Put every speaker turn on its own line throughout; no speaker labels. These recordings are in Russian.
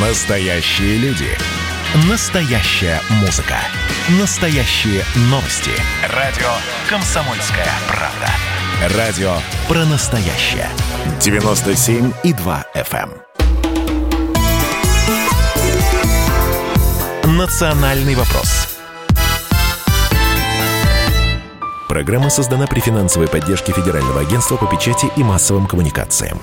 Настоящие люди. Настоящая музыка. Настоящие новости. Радио «Комсомольская правда». Радио про настоящее. 97,2 FM. эм. Национальный вопрос. Программа создана при финансовой поддержке Федерального агентства по печати и массовым коммуникациям.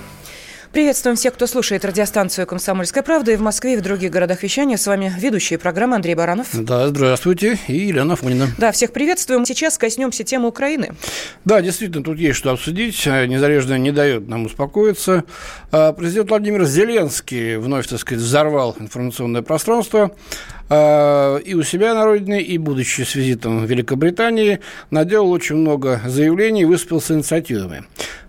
Приветствуем всех, кто слушает радиостанцию «Комсомольская правда» и в Москве, и в других городах вещания. С вами ведущие программы Андрей Баранов.
Да, здравствуйте. И Елена Фонина.
Да, всех приветствуем. Сейчас коснемся темы Украины.
Да, действительно, тут есть что обсудить. Незарежная не дает нам успокоиться. А, президент Владимир Зеленский вновь, так сказать, взорвал информационное пространство. А, и у себя на родине, и будучи с визитом в Великобритании, наделал очень много заявлений и выступил с инициативами.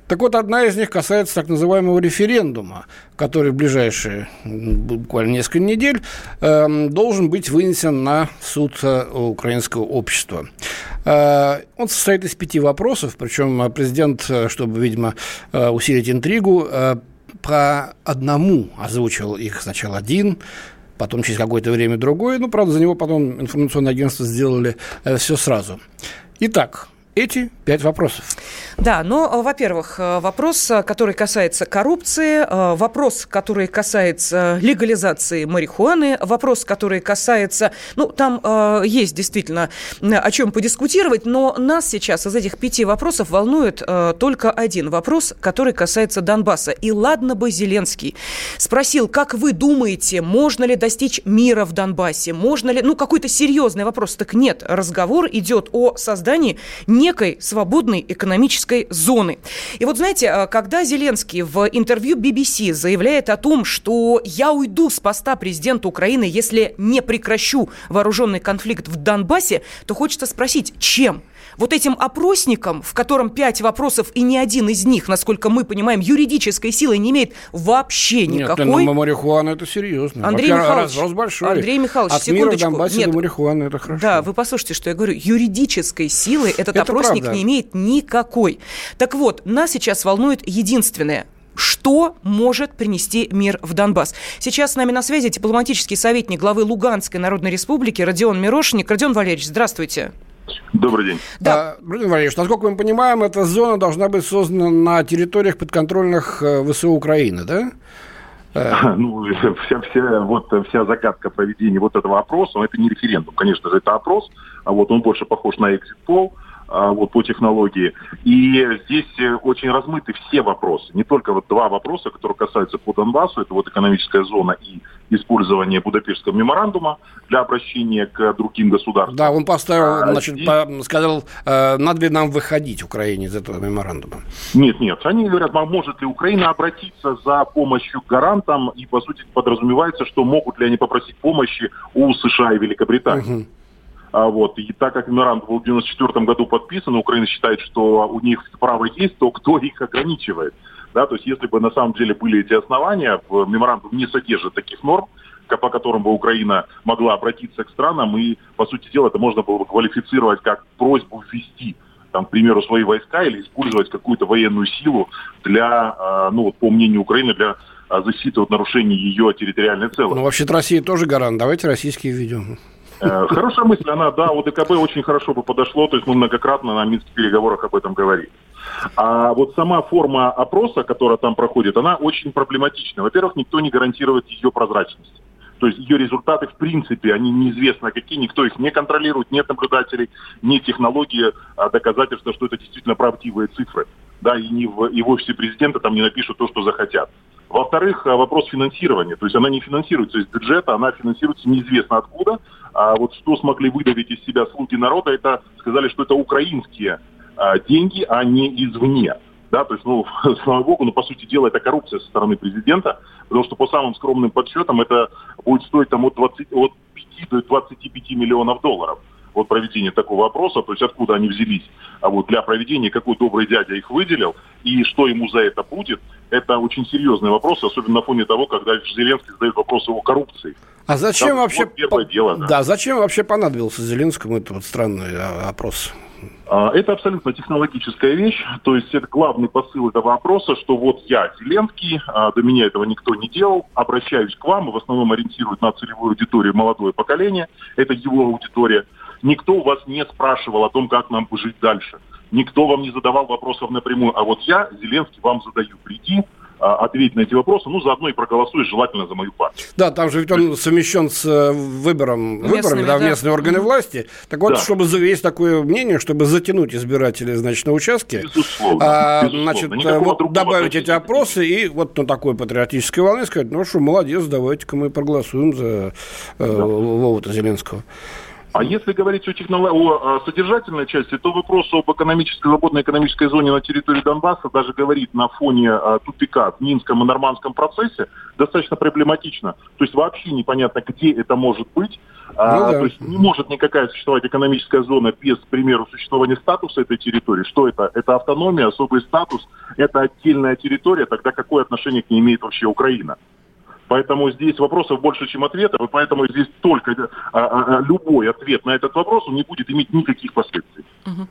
Так вот, одна из них касается так называемого референдума, который в ближайшие буквально несколько недель э, должен быть вынесен на суд э, украинского общества. Э, он состоит из пяти вопросов, причем президент, э, чтобы, видимо, э, усилить интригу, э, по одному озвучил их сначала один, потом через какое-то время другой. Ну, правда, за него потом информационное агентство сделали э, все сразу. Итак, эти пять вопросов.
Да, но, во-первых, э, вопрос, э, который касается коррупции, э, вопрос, который касается легализации марихуаны, вопрос, который касается... Ну, там э, есть действительно о чем подискутировать, но нас сейчас из этих пяти вопросов волнует э, только один вопрос, который касается Донбасса. И ладно бы Зеленский спросил, как вы думаете, можно ли достичь мира в Донбассе, можно ли... Ну, какой-то серьезный вопрос. Так нет, разговор идет о создании не некой свободной экономической зоны. И вот знаете, а, когда Зеленский в интервью BBC заявляет о том, что я уйду с поста президента Украины, если не прекращу вооруженный конфликт в Донбассе, то хочется спросить, чем? Вот этим опросником, в котором пять вопросов, и ни один из них, насколько мы понимаем, юридической силы не имеет вообще никакой. Нет,
ну, марихуана это серьезно.
Андрей Михайлович,
разброс большой.
Андрей Михайлович,
От
секундочку.
Мира
Нет,
до марихуаны это хорошо.
Да, вы послушайте, что я говорю. Юридической силы этот
Это
опросник
правда.
не имеет никакой. Так вот, нас сейчас волнует единственное что может принести мир в Донбасс. Сейчас с нами на связи дипломатический советник главы Луганской Народной Республики Родион Мирошник. Родион Валерьевич, здравствуйте.
Добрый день.
Да.
А, Владимир Валерьевич, насколько мы понимаем, эта зона должна быть создана на территориях подконтрольных э, ВСУ Украины, да? Э,
Ну, вся, вся, вот, вся загадка проведения вот этого опроса, это не референдум, конечно же, это опрос, а вот он больше похож на экзит-пол, вот по технологии. И здесь э, очень размыты все вопросы. Не только вот два вопроса, которые касаются по Донбассу, это вот экономическая зона и использование Будапештского меморандума для обращения к другим государствам.
Да, он поставил,
А
значит,
здесь-
по- сказал, э, надо ли нам выходить Украине из этого меморандума.
Нет, нет. Они говорят, а может ли Украина обратиться за помощью к гарантам, и, по сути, подразумевается, что могут ли они попросить помощи у США и Великобритании.
Мгм.
А вот, и так как меморандум был в 94 году подписан, Украина считает, что у них право есть, то кто их ограничивает? Да, то есть если бы на самом деле были эти основания, меморандум не содержит таких норм, по которым бы Украина могла обратиться к странам, и, по сути дела, это можно было бы квалифицировать как просьбу ввести там, к примеру, свои войска или использовать какую-то военную силу для, а, ну, вот, по мнению Украины, для а, защиты от нарушений ее территориальной целостности.
Ну, вообще-то Россия тоже гарант. Давайте российские введем.
Э, Хорошая мысль, она, да, у ДКБ очень хорошо бы подошло, то есть мы многократно на минских переговорах об этом говорили. А вот сама форма опроса, которая там проходит, она очень проблематична. Во-первых, никто не гарантирует ее прозрачность. То есть ее результаты, в принципе, они неизвестно какие, никто их не контролирует, нет наблюдателей, нет технологии а, доказательства, что это действительно правдивые цифры. Да, и, не в, и в президента там не напишут то, что захотят. Во-вторых, а, вопрос финансирования. То есть она не финансируется из бюджета, она финансируется неизвестно откуда. А вот что смогли выдавить из себя слуги народа, это сказали, что это украинские а, деньги, а не извне. Да, то есть, ну, слава богу, но по сути дела это коррупция со стороны президента, потому что по самым скромным подсчетам это будет стоить там от, 20, от 5 до 25 миллионов долларов вот проведение такого опроса, то есть откуда они взялись, а вот для проведения какой добрый дядя их выделил, и что ему за это будет, это очень серьезный вопрос, особенно на фоне того, когда Зеленский задает вопрос о коррупции.
А зачем
Да,
вообще...
вот первое дело, да.
да, зачем вообще понадобился Зеленскому этот вот странный а, опрос?
А, это абсолютно технологическая вещь, то есть это главный посыл этого вопроса, что вот я, Зеленский, а, до меня этого никто не делал, обращаюсь к вам, и в основном ориентирует на целевую аудиторию молодое поколение, это его аудитория. Никто у вас не спрашивал о том, как нам жить дальше. Никто вам не задавал вопросов напрямую, а вот я, Зеленский, вам задаю. Приди, а, ответить на эти вопросы, ну, заодно и проголосуешь желательно за мою партию.
Да, там же ведь он совмещен с э, выбором, выборами, да, в местные да. органы власти. Так вот, да. чтобы есть такое мнение, чтобы затянуть избирателей, значит, на участке,
безусловно, а,
безусловно. значит, вот добавить эти опросы и вот на такой патриотической волне сказать, ну что, молодец, давайте-ка мы проголосуем за э, да. Вову-то Зеленского.
А если говорить о, технолог... о содержательной части, то вопрос об экономической, свободной экономической зоне на территории Донбасса даже говорит на фоне а, тупика в Минском и Нормандском процессе достаточно проблематично. То есть вообще непонятно, где это может быть. А, ну, да. То есть не может никакая существовать экономическая зона без, к примеру, существования статуса этой территории. Что это? Это автономия, особый статус, это отдельная территория, тогда какое отношение к ней имеет вообще Украина? Поэтому здесь вопросов больше, чем ответов, и поэтому здесь только а, а, любой ответ на этот вопрос он не будет иметь никаких последствий.
Угу.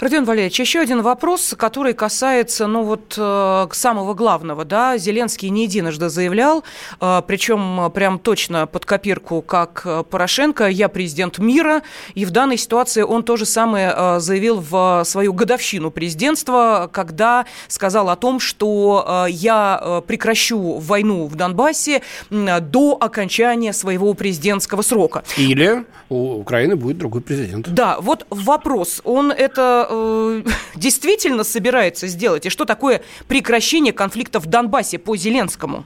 Родион Валерьевич, еще один вопрос, который касается, ну вот, самого главного, да, Зеленский не единожды заявлял, причем прям точно под копирку, как Порошенко, я президент мира, и в данной ситуации он то же самое заявил в свою годовщину президентства, когда сказал о том, что я прекращу войну в Донбассе, до окончания своего президентского срока.
Или у Украины будет другой президент.
Да, вот вопрос, он это э, действительно собирается сделать? И что такое прекращение конфликта в Донбассе по Зеленскому?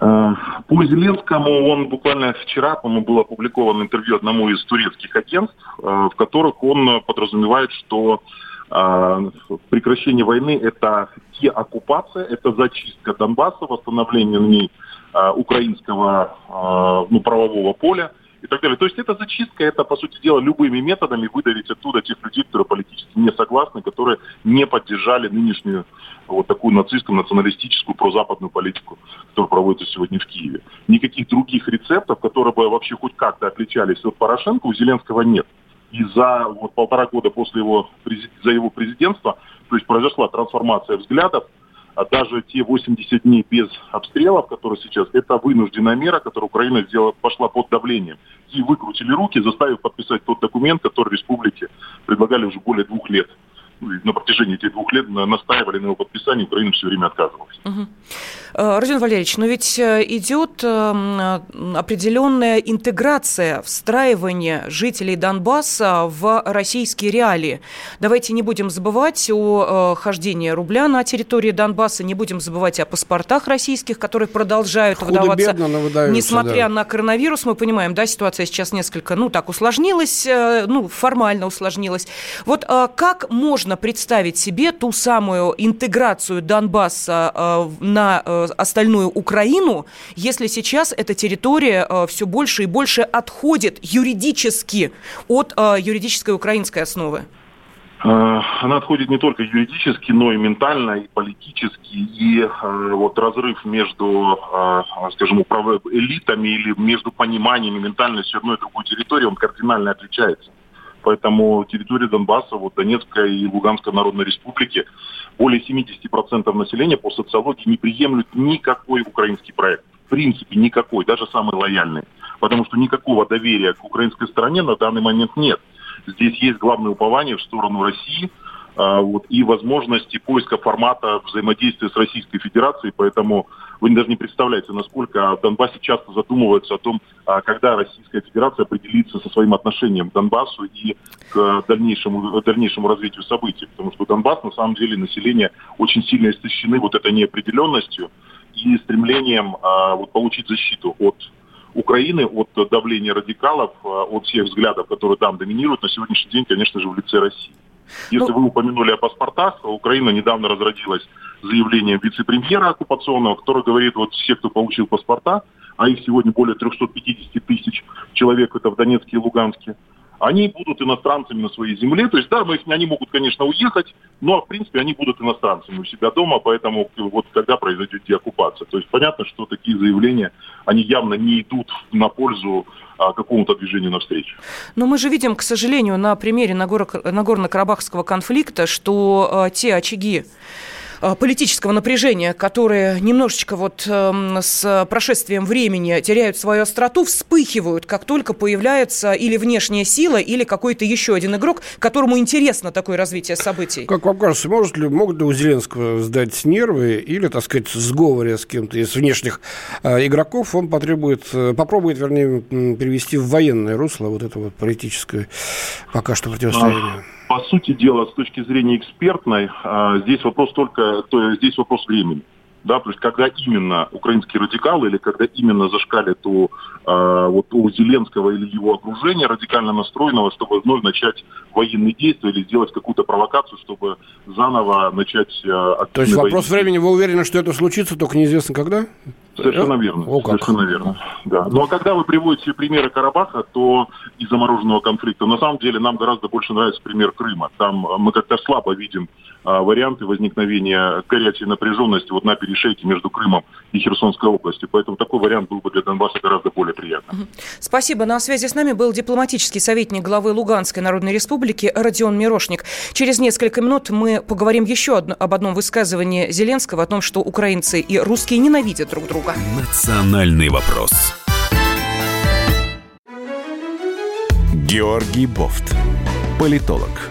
Э, по Зеленскому он буквально вчера, по-моему, был опубликован интервью одному из турецких агентств, э, в которых он подразумевает, что э, прекращение войны – это деоккупация, это зачистка Донбасса, восстановление на ней Э, украинского э, ну, правового поля и так далее. То есть это зачистка, это, по сути дела, любыми методами выдавить оттуда тех людей, которые политически не согласны, которые не поддержали нынешнюю вот такую нацистскую, националистическую, прозападную политику, которая проводится сегодня в Киеве. Никаких других рецептов, которые бы вообще хоть как-то отличались от Порошенко, у Зеленского нет. И за вот, полтора года после его, за его президентства, то есть произошла трансформация взглядов, а даже те 80 дней без обстрелов, которые сейчас, это вынужденная мера, которую Украина сделала, пошла под давлением. И выкрутили руки, заставив подписать тот документ, который республике предлагали уже более двух лет на протяжении этих двух лет настаивали на его подписании, Украина все время отказывалась.
Угу. Родион Валерьевич, но ведь э, идет э, определенная интеграция, встраивание жителей Донбасса в российские реалии. Давайте не будем забывать о хождении рубля на территории Донбасса, не будем забывать о паспортах российских, которые продолжают Худо выдаваться, несмотря да. на коронавирус. Мы понимаем, да, ситуация сейчас несколько, ну, так усложнилась, ну, формально усложнилась. Вот как можно можно представить себе ту самую интеграцию Донбасса э, на э, остальную Украину, если сейчас эта территория э, все больше и больше отходит юридически от юридической украинской основы?
Она отходит не только юридически, но и ментально, и политически. И вот разрыв между, скажем, элитами или между пониманием и ментальностью одной и другой территории, он кардинально отличается. Поэтому территория Донбасса, вот Донецкой и Луганской Народной Республики, более 70% населения по социологии не приемлют никакой украинский проект. В принципе, никакой, даже самый лояльный. Потому что никакого доверия к украинской стороне на данный момент нет. Здесь есть главное упование в сторону России вот, и возможности поиска формата взаимодействия с Российской Федерацией. Поэтому вы даже не представляете, насколько в Донбассе часто задумываются о том, а, когда Российская Федерация определится со своим отношением к Донбассу и к дальнейшему, дальнейшему развитию событий. Потому что Донбасс, на самом деле, население очень сильно истощены вот этой неопределенностью и стремлением а, вот, получить защиту от Украины, от давления радикалов, а, от всех взглядов, которые там доминируют на сегодняшний день, конечно же, в лице России. Если ну... вы упомянули о паспортах, Украина недавно разродилась заявлением вице-премьера оккупационного, который говорит, вот все, кто получил паспорта, а их сегодня более 350 тысяч человек, это в Донецке и Луганске, они будут иностранцами на своей земле. То есть, да, мы, они могут, конечно, уехать, но, в принципе, они будут иностранцами у себя дома, поэтому вот когда произойдет деоккупация. То есть, понятно, что такие заявления, они явно не идут на пользу а, какому-то движению навстречу.
Но мы же видим, к сожалению, на примере Нагорно-Карабахского конфликта, что э, те очаги, политического напряжения, которые немножечко вот эм, с прошествием времени теряют свою остроту, вспыхивают, как только появляется или внешняя сила, или какой-то еще один игрок, которому интересно такое развитие событий.
Как вам кажется, может ли, могут ли у Зеленского сдать нервы или, так сказать, сговоре с кем-то из внешних э, игроков он потребует, э, попробует, вернее, перевести в военное русло вот это вот политическое пока что противостояние?
По сути дела, с точки зрения экспертной, а, здесь вопрос только, то, здесь вопрос времени. Да, то есть когда именно украинские радикалы или когда именно зашкалит у, э, вот, у Зеленского или его окружения радикально настроенного, чтобы вновь начать военные действия или сделать какую-то провокацию, чтобы заново начать... Э,
то есть вопрос времени, вы уверены, что это случится, только неизвестно когда?
Совершенно верно. О, как. Совершенно верно. Да. Ну а когда вы приводите примеры Карабаха, то из замороженного конфликта, на самом деле нам гораздо больше нравится пример Крыма. Там мы как-то слабо видим варианты возникновения горячей напряженности вот на перешейке между Крымом и Херсонской областью. Поэтому такой вариант был бы для Донбасса гораздо более приятным.
Спасибо. На связи с нами был дипломатический советник главы Луганской Народной Республики Родион Мирошник. Через несколько минут мы поговорим еще одно, об одном высказывании Зеленского о том, что украинцы и русские ненавидят друг друга.
Национальный вопрос. Георгий Бофт. Политолог,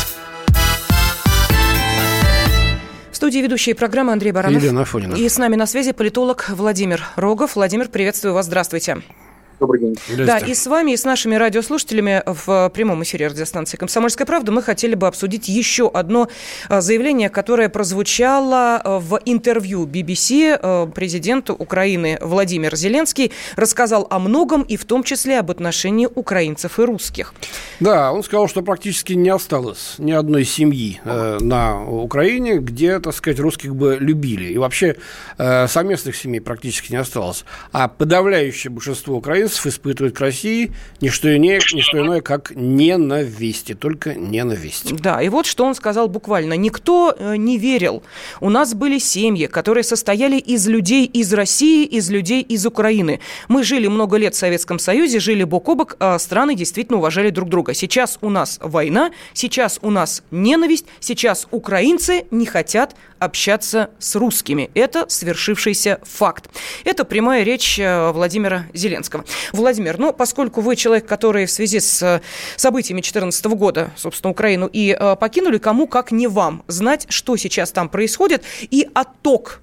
студии ведущие программы Андрей Баранов.
Елена Афонина.
И с нами на связи политолог Владимир Рогов. Владимир, приветствую вас. Здравствуйте.
Добрый день.
Да, и с вами, и с нашими радиослушателями в прямом эфире радиостанции «Комсомольская правда» мы хотели бы обсудить еще одно а, заявление, которое прозвучало а, в интервью BBC. А, президент Украины Владимир Зеленский рассказал о многом, и в том числе об отношении украинцев и русских.
Да, он сказал, что практически не осталось ни одной семьи э, на Украине, где, так сказать, русских бы любили. И вообще э, совместных семей практически не осталось. А подавляющее большинство украинцев украинцев испытывают к России не что иное, не что иное как ненависть, и только ненависть.
Да, и вот что он сказал буквально. Никто э, не верил. У нас были семьи, которые состояли из людей из России, из людей из Украины. Мы жили много лет в Советском Союзе, жили бок о бок, а страны действительно уважали друг друга. Сейчас у нас война, сейчас у нас ненависть, сейчас украинцы не хотят общаться с русскими. Это свершившийся факт. Это прямая речь э, Владимира Зеленского. Владимир, ну, поскольку вы человек, который в связи с э, событиями 2014 года, собственно, Украину и э, покинули, кому как не вам знать, что сейчас там происходит и отток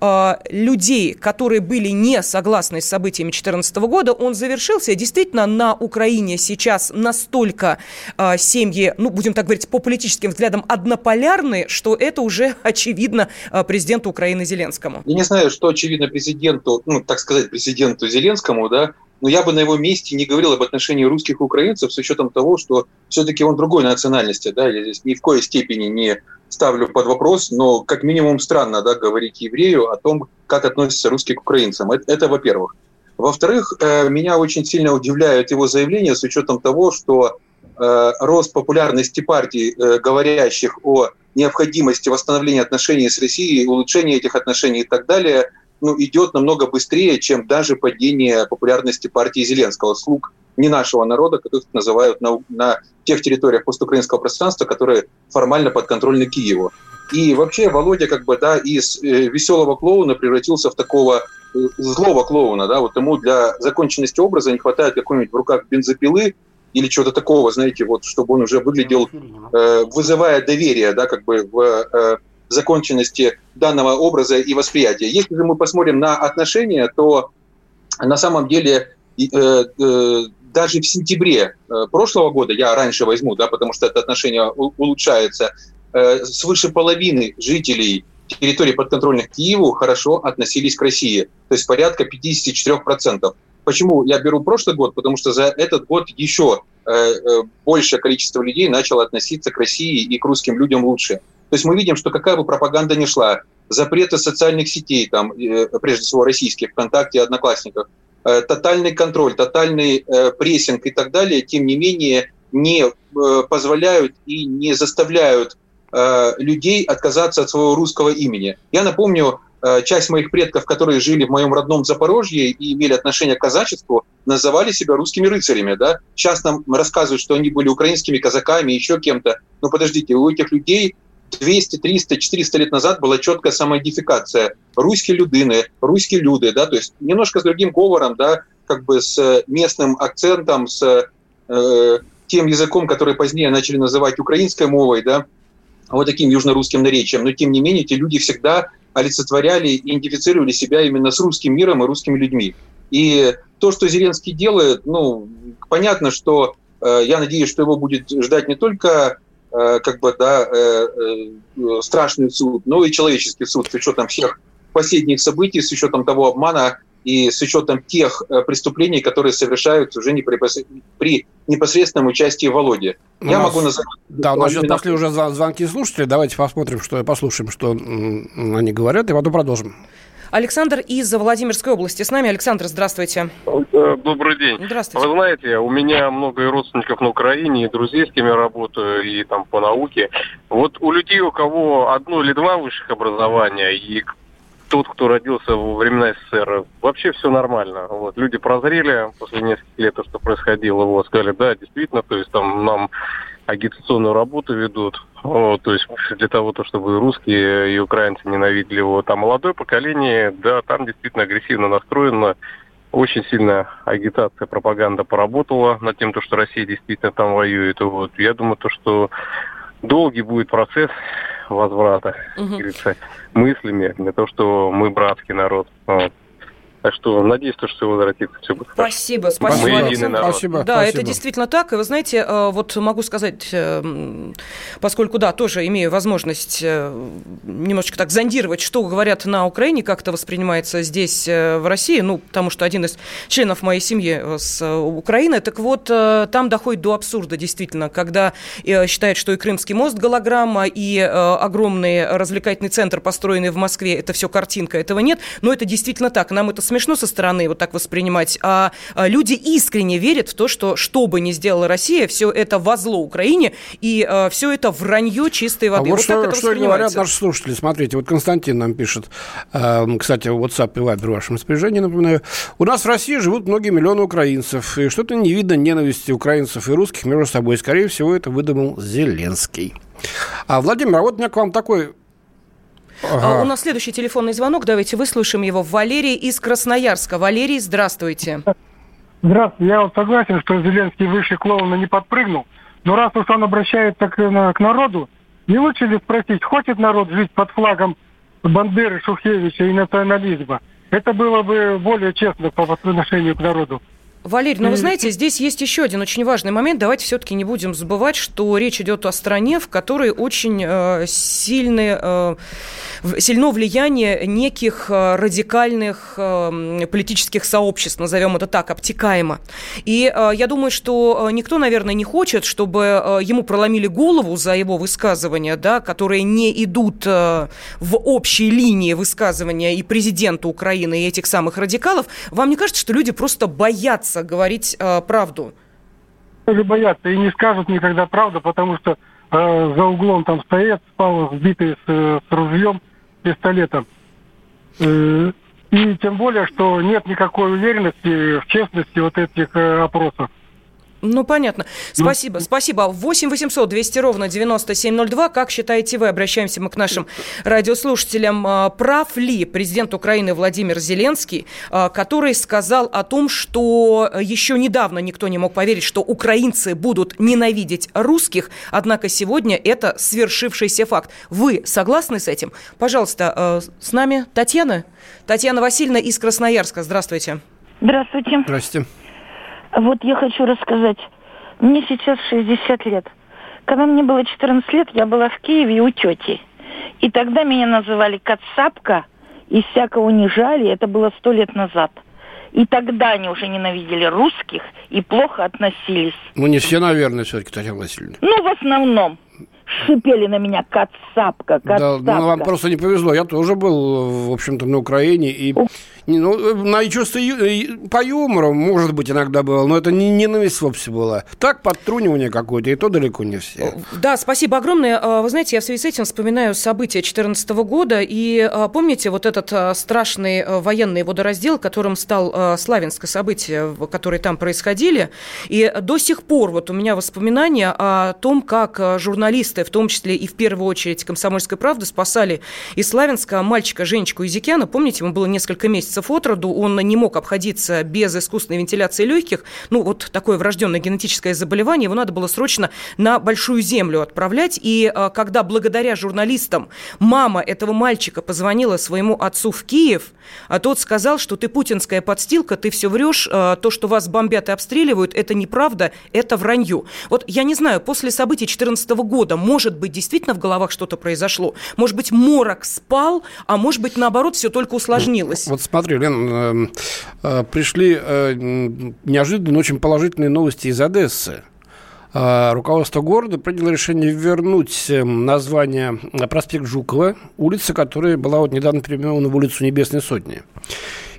э, людей, которые были не согласны с событиями 2014 года, он завершился. Действительно, на Украине сейчас настолько э, семьи, ну, будем так говорить, по политическим взглядам однополярны, что это уже очевидно президенту Украины Зеленскому.
Я не знаю, что очевидно президенту, ну, так сказать, президенту Зеленскому, да, но я бы на его месте не говорил об отношении русских и украинцев с учетом того, что все-таки он другой национальности, да, я здесь ни в коей степени не ставлю под вопрос, но как минимум странно, да, говорить еврею о том, как относятся русские к украинцам. Это, это во-первых. Во-вторых, э, меня очень сильно удивляют его заявления с учетом того, что э, рост популярности партий, э, говорящих о необходимости восстановления отношений с Россией, улучшения этих отношений и так далее, ну, идет намного быстрее, чем даже падение популярности партии Зеленского, слуг не нашего народа, которых называют на, на тех территориях постукраинского пространства, которые формально подконтрольны Киеву. И вообще Володя как бы, да, из э, веселого клоуна превратился в такого э, злого клоуна, да, вот ему для законченности образа не хватает какой-нибудь в руках бензопилы или чего-то такого, знаете, вот, чтобы он уже выглядел, э, вызывая доверие, да, как бы в э, законченности данного образа и восприятия. Если же мы посмотрим на отношения, то на самом деле э, э, даже в сентябре прошлого года, я раньше возьму, да, потому что это отношение улучшается, свыше половины жителей территорий подконтрольных Киеву хорошо относились к России, то есть порядка 54%. Почему я беру прошлый год? Потому что за этот год еще большее количество людей начало относиться к России и к русским людям лучше. То есть мы видим, что какая бы пропаганда ни шла, запреты социальных сетей, там, прежде всего российских, ВКонтакте, Одноклассниках, Э, тотальный контроль, тотальный э, прессинг и так далее, тем не менее не э, позволяют и не заставляют людей отказаться от своего русского имени. Я напомню, часть моих предков, которые жили в моем родном Запорожье и имели отношение к казачеству, называли себя русскими рыцарями. Да? Сейчас нам рассказывают, что они были украинскими казаками, еще кем-то. Но подождите, у этих людей 200, 300, 400 лет назад была четкая самоидентификация. Русские людыны, русские люди, да, то есть немножко с другим говором, да, как бы с местным акцентом, с э, тем языком, который позднее начали называть украинской мовой, да, вот таким южно-русским наречием. Но тем не менее, эти люди всегда олицетворяли и идентифицировали себя именно с русским миром и русскими людьми. И то, что Зеленский делает, ну, понятно, что э, я надеюсь, что его будет ждать не только Э, как бы, да, э, э, страшный суд, но и человеческий суд с учетом всех последних событий, с учетом того обмана и с учетом тех преступлений, которые совершаются уже не при, при непосредственном участии Володи.
Я нас, могу назвать... Да, у нас сейчас пошли уже звонки слушателей. Давайте посмотрим, что послушаем, что они говорят, и потом продолжим.
Александр из Владимирской области с нами. Александр, здравствуйте.
Э, добрый день. Здравствуйте. Вы знаете, у меня много родственников на Украине, и друзей, с кем я работаю, и там по науке. Вот у людей, у кого одно или два высших образования, и тот, кто родился во времена СССР, вообще все нормально. Вот. Люди прозрели после нескольких лет, то, что происходило, вот, сказали, да, действительно, то есть там нам агитационную работу ведут, вот, то есть для того, то, чтобы и русские, и украинцы ненавидели его. Там молодое поколение, да, там действительно агрессивно настроено, очень сильно агитация, пропаганда поработала над тем, то, что Россия действительно там воюет. Вот. Я думаю, то, что долгий будет процесс возврата, угу. мыслями для того, что мы братский народ. Вот. Так что надеюсь, что все возвратится, все будет
Спасибо, спасибо. Мы единый народ. Спасибо, да, спасибо. это действительно так. И вы знаете, э, вот могу сказать, э, поскольку, да, тоже имею возможность э, немножечко так зондировать, что говорят на Украине, как это воспринимается здесь, в России, ну, потому что один из членов моей семьи с Украины, так вот, там доходит до абсурда, действительно, когда считают, что и Крымский мост голограмма, и огромный развлекательный центр, построенный в Москве, это все картинка, этого нет, но это действительно так. Нам это смешно со стороны вот так воспринимать, а, а люди искренне верят в то, что что бы ни сделала Россия, все это во зло Украине, и а, все это вранье чистой воды.
А вот, вот что, что говорят наши слушатели. Смотрите, вот Константин нам пишет, э, кстати, WhatsApp и Viber в вашем распоряжении, напоминаю. У нас в России живут многие миллионы украинцев, и что-то не видно ненависти украинцев и русских между собой. Скорее всего, это выдумал Зеленский. А, Владимир, а вот у меня к вам такой
Ага. А, у нас следующий телефонный звонок. Давайте выслушаем его. Валерий из Красноярска. Валерий, здравствуйте.
Здравствуйте. Я вот согласен, что Зеленский выше клоуна не подпрыгнул. Но раз уж он обращается к, к народу, не лучше ли спросить, хочет народ жить под флагом Бандеры, Шухевича и национализма? Это было бы более честно по отношению к народу.
Валерий, ну вы знаете, здесь есть еще один очень важный момент. Давайте все-таки не будем забывать, что речь идет о стране, в которой очень э, сильные, э, сильно влияние неких э, радикальных э, политических сообществ, назовем это так, обтекаемо. И э, я думаю, что э, никто, наверное, не хочет, чтобы э, ему проломили голову за его высказывания, да, которые не идут э, в общей линии высказывания и президента Украины, и этих самых радикалов. Вам не кажется, что люди просто боятся боятся говорить э, правду?
Тоже боятся и не скажут никогда правду, потому что э, за углом там стоят, спал сбитый с, с ружьем, пистолетом. Э, и тем более, что нет никакой уверенности в честности вот этих э, опросов.
Ну, понятно. Ну, спасибо, спасибо. 8 800 200 ровно 9702. Как считаете вы? Обращаемся мы к нашим радиослушателям. А, прав ли президент Украины Владимир Зеленский, а, который сказал о том, что еще недавно никто не мог поверить, что украинцы будут ненавидеть русских, однако сегодня это свершившийся факт. Вы согласны с этим? Пожалуйста, а, с нами Татьяна. Татьяна Васильевна из Красноярска. Здравствуйте.
Здравствуйте.
Здравствуйте.
Вот я хочу рассказать. Мне сейчас 60 лет. Когда мне было 14 лет, я была в Киеве у тети. И тогда меня называли Кацапка и всяко унижали. Это было сто лет назад. И тогда они уже ненавидели русских и плохо относились.
Ну, не все, наверное, все-таки, Татьяна Васильевна.
Ну, в основном шипели на меня кацапка, кацапка.
Да, ну, вам просто не повезло. Я тоже был, в общем-то, на Украине. И ну, на чувство по юмору, может быть, иногда было, но это не ненависть вовсе была. Так, подтрунивание какое-то, и то далеко не все.
Да, спасибо огромное. А, вы знаете, я в связи с этим вспоминаю события 2014 года, и а, помните вот этот а, страшный военный водораздел, которым стал Славянское событие, которые там происходили, и до сих пор вот у меня воспоминания о том, как журналисты, в том числе и в первую очередь «Комсомольской правды», спасали из Славянска мальчика Женечку Изикяна, помните, ему было несколько месяцев месяцев от роду, он не мог обходиться без искусственной вентиляции легких. Ну, вот такое врожденное генетическое заболевание, его надо было срочно на Большую Землю отправлять. И а, когда благодаря журналистам мама этого мальчика позвонила своему отцу в Киев, а тот сказал, что ты путинская подстилка, ты все врешь, а, то, что вас бомбят и обстреливают, это неправда, это вранье. Вот я не знаю, после событий 2014 года, может быть, действительно в головах что-то произошло? Может быть, морок спал, а может быть, наоборот, все только усложнилось?
Вот смотри, смотри, Лен, эм, э, пришли э, неожиданно очень положительные новости из Одессы. Э, руководство города приняло решение вернуть эм, название проспект Жукова, улица, которая была вот недавно переименована в улицу Небесной Сотни.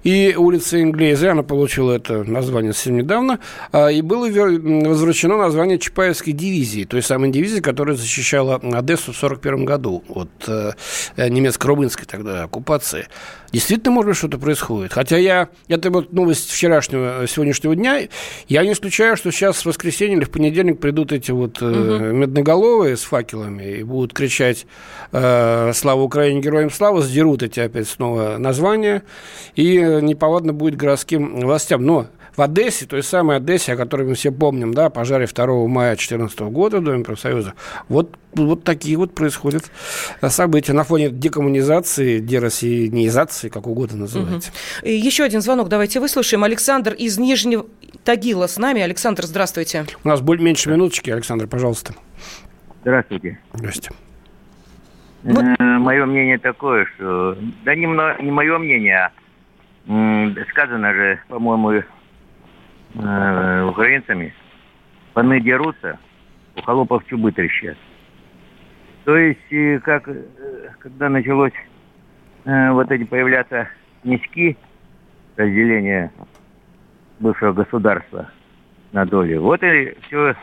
И улица Инглейзе, она получила это название совсем недавно, а, и было возвращено название Чапаевской дивизии, той самой дивизии, которая защищала Одессу в 1941 году от э, немецко-румынской тогда оккупации. Действительно, может быть, что-то происходит. Хотя я, это вот новость вчерашнего, сегодняшнего дня, я не исключаю, что сейчас в воскресенье или в понедельник придут эти вот угу. медноголовые с факелами и будут кричать э, «Слава Украине, героям слава!», сдерут эти опять снова названия, и неповадно будет городским властям. Но в Одессе, той самой Одессе, о которой мы все помним, да, пожаре 2 мая 2014 года в Доме профсоюза, вот, вот такие вот происходят события на фоне декоммунизации, дероссиянизации, как угодно называйте.
Угу. еще один звонок давайте выслушаем. Александр из Нижнего Тагила с нами. Александр, здравствуйте.
У нас будет меньше минуточки. Александр, пожалуйста.
Здравствуйте.
Здравствуйте.
Вот. Э, мое мнение такое, что... Да не, не мое мнение, а сказано же, по-моему, э, украинцами, паны дерутся, у холопов чубы трещат. То есть, как, э, когда началось э, вот эти появляться низки, разделение бывшего государства на доли, вот и все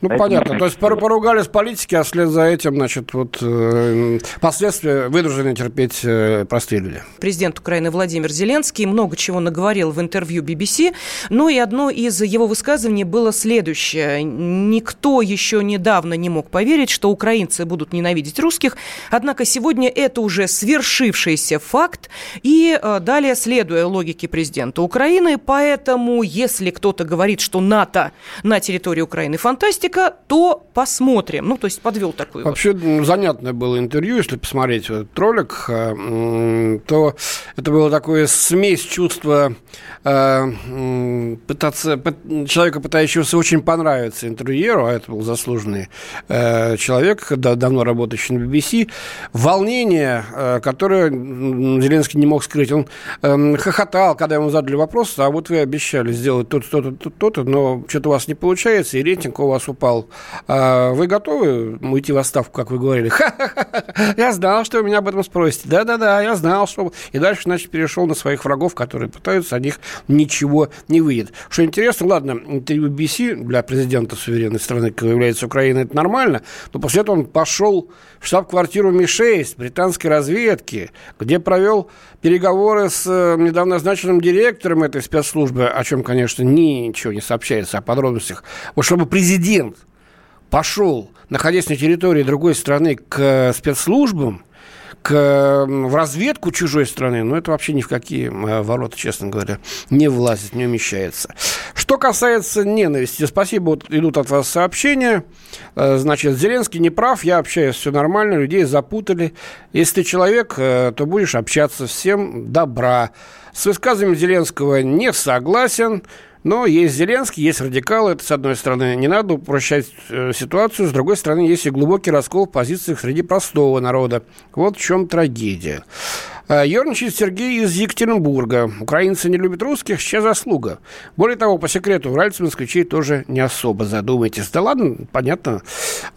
ну, Поэтому... понятно. То есть поругались политики, а вслед за этим, значит, вот э, последствия вынуждены терпеть э, простые люди.
Президент Украины Владимир Зеленский много чего наговорил в интервью BBC, но и одно из его высказываний было следующее. Никто еще недавно не мог поверить, что украинцы будут ненавидеть русских, однако сегодня это уже свершившийся факт, и э, далее, следуя логике президента Украины, поэтому если кто-то говорит, что НАТО на территории Украины фантастика, политика, то посмотрим. Ну, то есть подвел такой
Вообще вот. занятное было интервью, если посмотреть этот ролик, э, то это было такое смесь чувства э, пытаться, человека, пытающегося очень понравиться интервьюеру, а это был заслуженный э, человек, давно работающий на BBC, волнение, которое Зеленский не мог скрыть. Он эм, хохотал, когда ему задали вопрос, а вот вы обещали сделать то-то, то-то, то-то, но что-то у вас не получается, и рейтинг у вас упал упал. А вы готовы уйти в отставку, как вы говорили? Я знал, что вы меня об этом спросите. Да-да-да, я знал, что... И дальше, значит, перешел на своих врагов, которые пытаются, от них ничего не выйдет. Что интересно, ладно, интервью BBC для президента суверенной страны, как является Украина, это нормально, но после этого он пошел в штаб-квартиру Ми-6 британской разведки, где провел переговоры с э, недавно назначенным директором этой спецслужбы, о чем, конечно, ничего не сообщается, о подробностях. Вот чтобы президент пошел, находясь на территории другой страны, к спецслужбам, к, в разведку чужой страны, ну, это вообще ни в какие э, ворота, честно говоря, не влазит, не умещается. Что касается ненависти, спасибо, вот идут от вас сообщения. Э, значит, Зеленский не прав, я общаюсь, все нормально, людей запутали. Если ты человек, э, то будешь общаться. Всем добра. С высказыванием Зеленского не согласен. Но есть Зеленский, есть радикалы. Это, с одной стороны, не надо упрощать э, ситуацию. С другой стороны, есть и глубокий раскол в позициях среди простого народа. Вот в чем трагедия. Ерничает Сергей из Екатеринбурга. Украинцы не любят русских, чья заслуга. Более того, по секрету, уральцы москвичей тоже не особо задумайтесь. Да ладно, понятно.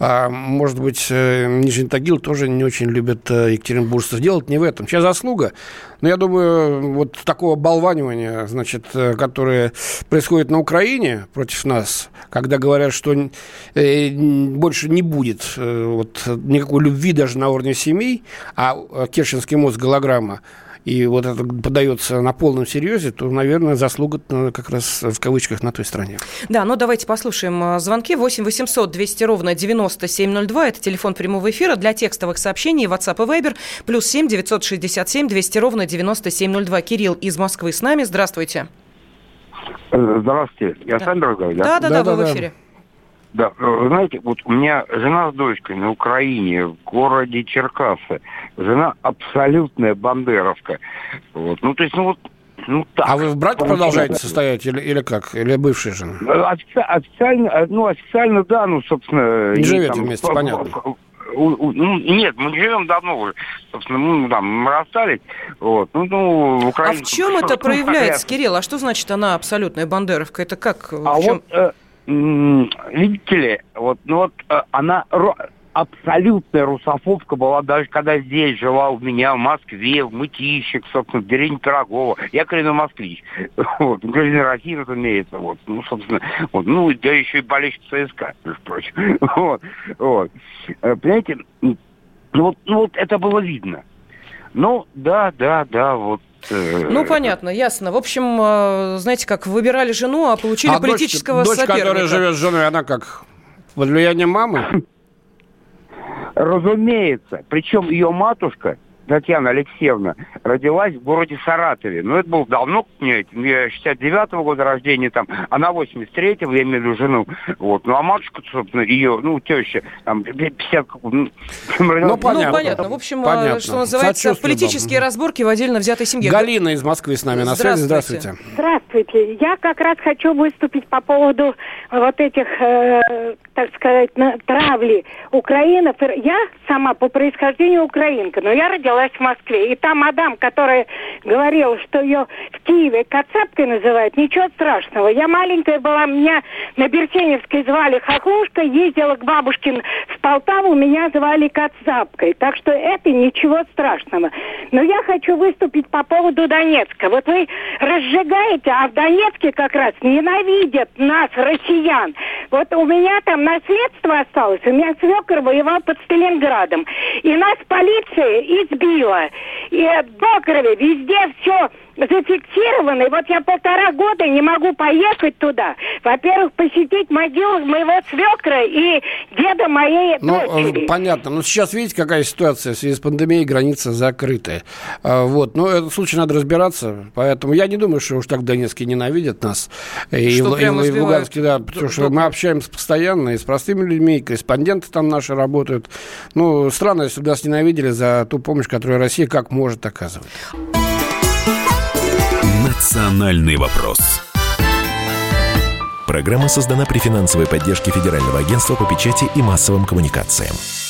А, может быть, э, Нижний Тагил тоже не очень любит э, екатеринбуржцев. Делать не в этом. Чья заслуга? Но я думаю, вот такого болванивания, значит, э, которое происходит на Украине против нас, когда говорят, что больше не будет вот, никакой любви даже на уровне семей, а Керченский мост голограмма, и вот это подается на полном серьезе, то, наверное, заслуга как раз в кавычках на той стороне.
Да, ну давайте послушаем звонки. 8 800 200 ровно 9702. Это телефон прямого эфира для текстовых сообщений WhatsApp и Viber. Плюс 7 967 200 ровно 9702. Кирилл из Москвы с нами. Здравствуйте.
Э, здравствуйте. Я да. Сандер говорю,
да? Да, да, да, вы в эфире.
Да, э, знаете, вот у меня жена с дочкой на Украине, в городе Черкасы. Жена абсолютная бандеровка. Вот. Ну, то есть, ну вот ну,
так. А вы в браке продолжаете состоять или, или как? Или бывшая жена?
Э, Офици- официально, ну, официально, да, ну, собственно...
Не живете там, вместе, понятно.
Ну, нет, мы живем давно уже. Собственно, мы, там, мы расстались. Вот. Ну, ну,
Украина... А в чем это проявляется, Кирилл? А что значит она абсолютная бандеровка? Это как?
А чем... вот, э, видите ли, вот, ну вот э, она абсолютная русофобка была даже когда здесь жила у меня в Москве, в Мытищах, собственно, в деревне Пирогова. Я коренной москвич. Вот. Коренной России, разумеется. Вот. Ну, собственно, вот. Ну, да еще и болельщик ЦСКА, между прочим. Вот. Вот. Э, понимаете, ну вот, ну вот это было видно. Ну, да, да, да, вот
ну, понятно, ясно. В общем, э, знаете, как выбирали жену, а получили а политического
дочь,
соперника.
Дочь, которая живет с женой, она как? Под влиянием мамы?
Разумеется. Причем ее матушка, Татьяна Алексеевна, родилась в городе Саратове. Ну, это было давно, я 69-го года рождения, там, она 83-го, я имею в виду жену. Вот. Ну, а матушка, собственно, ее, ну, теща, там, 50...
Ну, понятно. Ну, понятно. В общем, понятно. что называется, политические да. разборки в отдельно взятой семье.
Галина из Москвы с нами на связи. Здравствуйте.
Здравствуйте. Я как раз хочу выступить по поводу вот этих, э, так сказать, травли украинцев. Я сама по происхождению украинка, но я родилась родилась в Москве. И та мадам, которая говорила, что ее в Киеве Кацапкой называют, ничего страшного. Я маленькая была, меня на Бертеневской звали Хохлушка, ездила к бабушке в Полтаву, меня звали Кацапкой. Так что это ничего страшного. Но я хочу выступить по поводу Донецка. Вот вы разжигаете, а в Донецке как раз ненавидят нас, россиян. Вот у меня там наследство осталось. У меня свекр воевал под Сталинградом. И нас полиция избила била. И до крови везде все зафиксировано. И вот я полтора года не могу поехать туда. Во-первых, посетить могилу моего свекра и деда моей
ну, дочери. понятно. Но сейчас видите, какая ситуация в связи с пандемией, граница закрытая. А, вот. Но этот случай надо разбираться. Поэтому я не думаю, что уж так в Донецке ненавидят нас. И, что в, и, и в Луганске, да. Потому что мы общаемся постоянно и с простыми людьми, и корреспонденты там наши работают. Ну, странно, если бы нас ненавидели за ту помощь, которую Россия как может оказывать.
«Национальный вопрос». Программа создана при финансовой поддержке Федерального агентства по печати и массовым коммуникациям.